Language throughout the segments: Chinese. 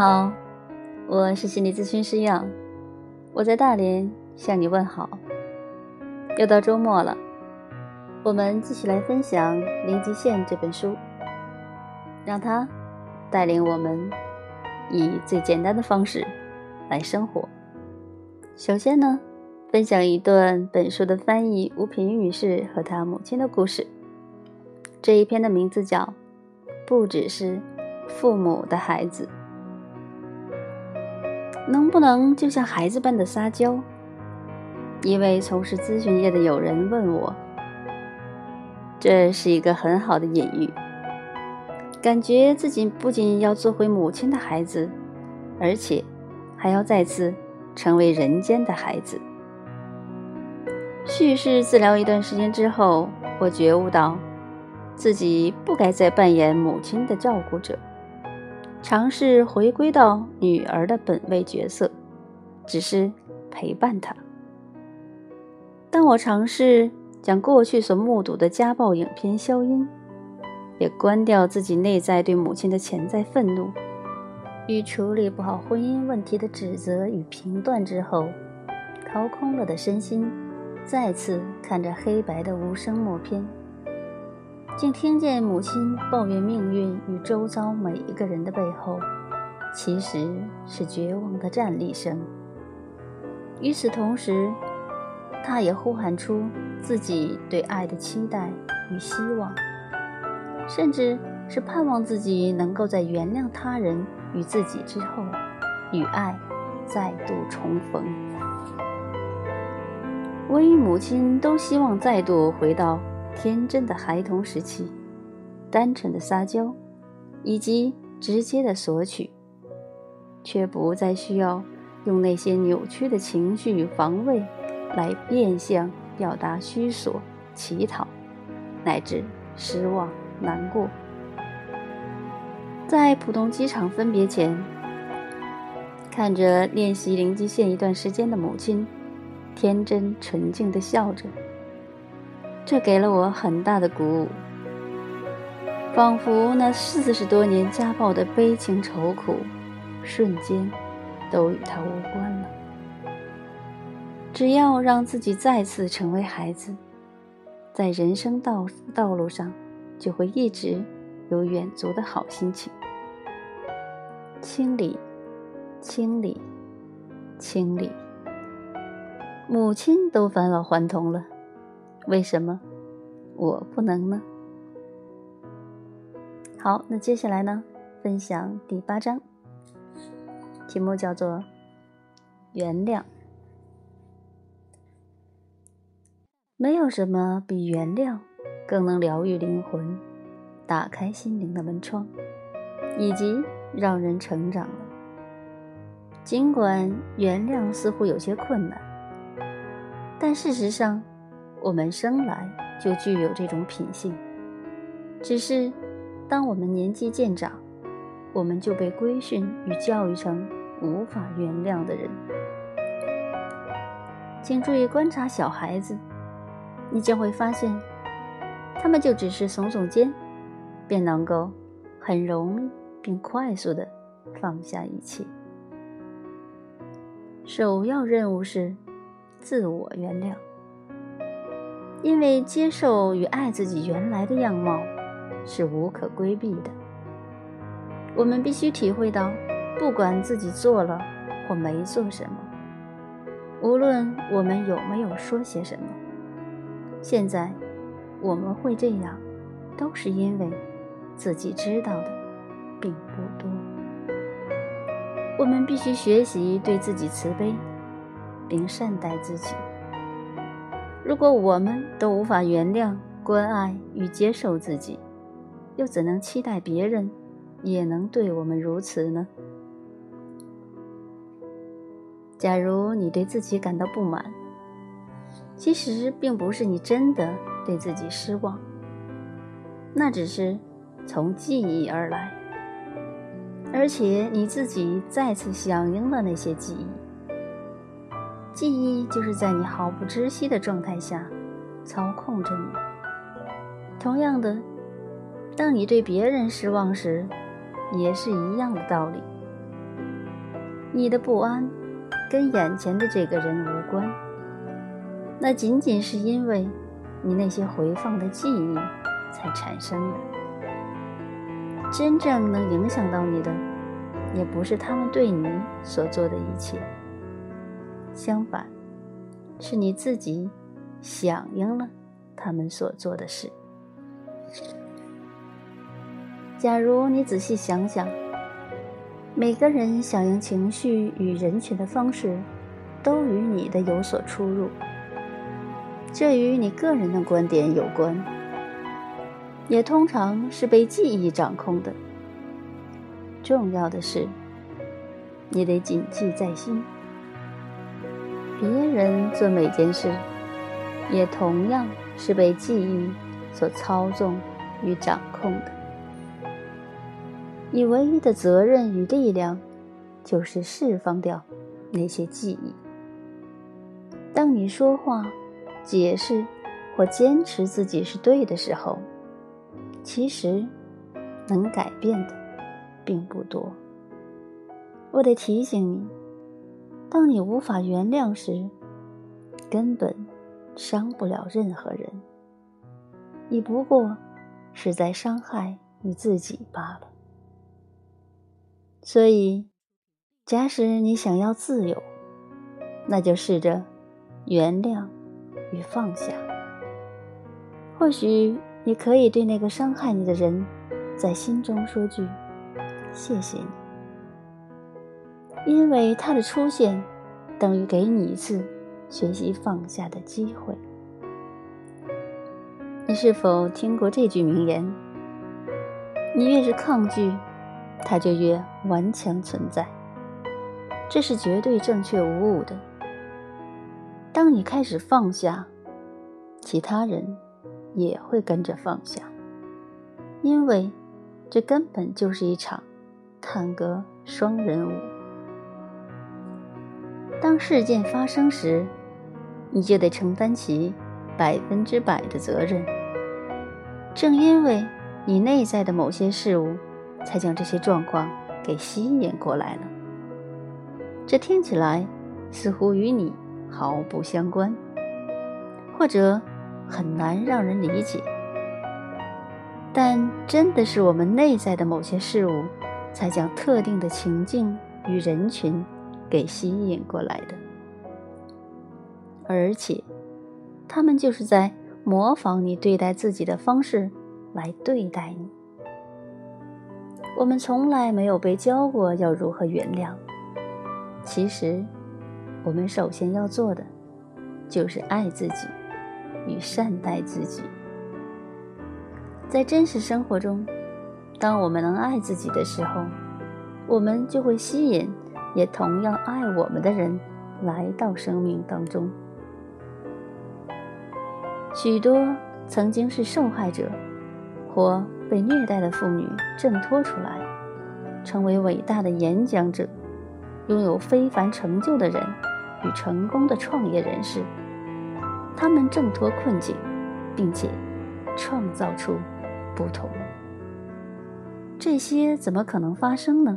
好，我是心理咨询师杨，我在大连向你问好。又到周末了，我们继续来分享《零极限》这本书，让它带领我们以最简单的方式来生活。首先呢，分享一段本书的翻译吴品玉女士和她母亲的故事。这一篇的名字叫《不只是父母的孩子》。能不能就像孩子般的撒娇？一位从事咨询业的友人问我。这是一个很好的隐喻，感觉自己不仅要做回母亲的孩子，而且还要再次成为人间的孩子。叙事治疗一段时间之后，我觉悟到，自己不该再扮演母亲的照顾者。尝试回归到女儿的本位角色，只是陪伴她。当我尝试将过去所目睹的家暴影片消音，也关掉自己内在对母亲的潜在愤怒与处理不好婚姻问题的指责与评断之后，掏空了的身心，再次看着黑白的无声默片。竟听见母亲抱怨命运与周遭每一个人的背后，其实是绝望的站立声。与此同时，她也呼喊出自己对爱的期待与希望，甚至是盼望自己能够在原谅他人与自己之后，与爱再度重逢。我与母亲都希望再度回到。天真的孩童时期，单纯的撒娇，以及直接的索取，却不再需要用那些扭曲的情绪与防卫来变相表达虚索、乞讨，乃至失望、难过。在浦东机场分别前，看着练习零极限一段时间的母亲，天真纯净的笑着。这给了我很大的鼓舞，仿佛那四十多年家暴的悲情愁苦，瞬间都与他无关了。只要让自己再次成为孩子，在人生道道路上，就会一直有远足的好心情。清理，清理，清理，母亲都返老还童了。为什么我不能呢？好，那接下来呢？分享第八章，题目叫做“原谅”。没有什么比原谅更能疗愈灵魂、打开心灵的门窗，以及让人成长了。尽管原谅似乎有些困难，但事实上。我们生来就具有这种品性，只是当我们年纪渐长，我们就被规训与教育成无法原谅的人。请注意观察小孩子，你将会发现，他们就只是耸耸肩，便能够很容易并快速的放下一切。首要任务是自我原谅。因为接受与爱自己原来的样貌是无可规避的，我们必须体会到，不管自己做了或没做什么，无论我们有没有说些什么，现在我们会这样，都是因为自己知道的并不多。我们必须学习对自己慈悲，并善待自己。如果我们都无法原谅、关爱与接受自己，又怎能期待别人也能对我们如此呢？假如你对自己感到不满，其实并不是你真的对自己失望，那只是从记忆而来，而且你自己再次响应了那些记忆。记忆就是在你毫不知悉的状态下操控着你。同样的，当你对别人失望时，也是一样的道理。你的不安跟眼前的这个人无关，那仅仅是因为你那些回放的记忆才产生的。真正能影响到你的，也不是他们对你所做的一切，相反，是你自己响应了他们所做的事。假如你仔细想想，每个人响应情绪与人群的方式，都与你的有所出入。这与你个人的观点有关，也通常是被记忆掌控的。重要的是，你得谨记在心。别人做每件事，也同样是被记忆所操纵与掌控的。你唯一的责任与力量，就是释放掉那些记忆。当你说话、解释或坚持自己是对的时候，其实能改变的并不多。我得提醒你，当你无法原谅时，根本伤不了任何人。你不过是在伤害你自己罢了。所以，假使你想要自由，那就试着原谅与放下。或许你可以对那个伤害你的人，在心中说句“谢谢你”，因为他的出现，等于给你一次学习放下的机会。你是否听过这句名言？你越是抗拒。它就越顽强存在，这是绝对正确无误的。当你开始放下，其他人也会跟着放下，因为这根本就是一场探戈双人舞。当事件发生时，你就得承担起百分之百的责任。正因为你内在的某些事物。才将这些状况给吸引过来了。这听起来似乎与你毫不相关，或者很难让人理解。但真的是我们内在的某些事物，才将特定的情境与人群给吸引过来的，而且，他们就是在模仿你对待自己的方式来对待你。我们从来没有被教过要如何原谅。其实，我们首先要做的，就是爱自己与善待自己。在真实生活中，当我们能爱自己的时候，我们就会吸引也同样爱我们的人来到生命当中。许多曾经是受害者，或。被虐待的妇女挣脱出来，成为伟大的演讲者，拥有非凡成就的人与成功的创业人士。他们挣脱困境，并且创造出不同。这些怎么可能发生呢？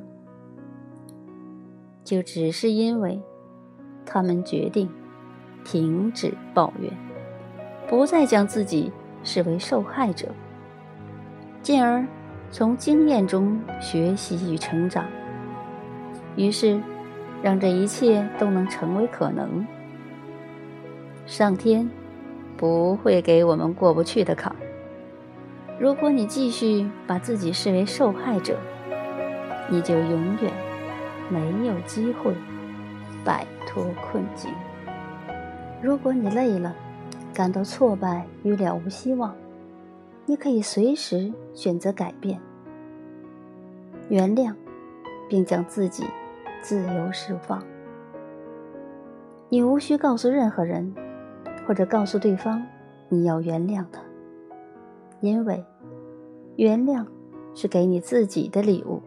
就只是因为他们决定停止抱怨，不再将自己视为受害者。进而从经验中学习与成长，于是让这一切都能成为可能。上天不会给我们过不去的坎。如果你继续把自己视为受害者，你就永远没有机会摆脱困境。如果你累了，感到挫败与了无希望。你可以随时选择改变、原谅，并将自己自由释放。你无需告诉任何人，或者告诉对方你要原谅他，因为原谅是给你自己的礼物。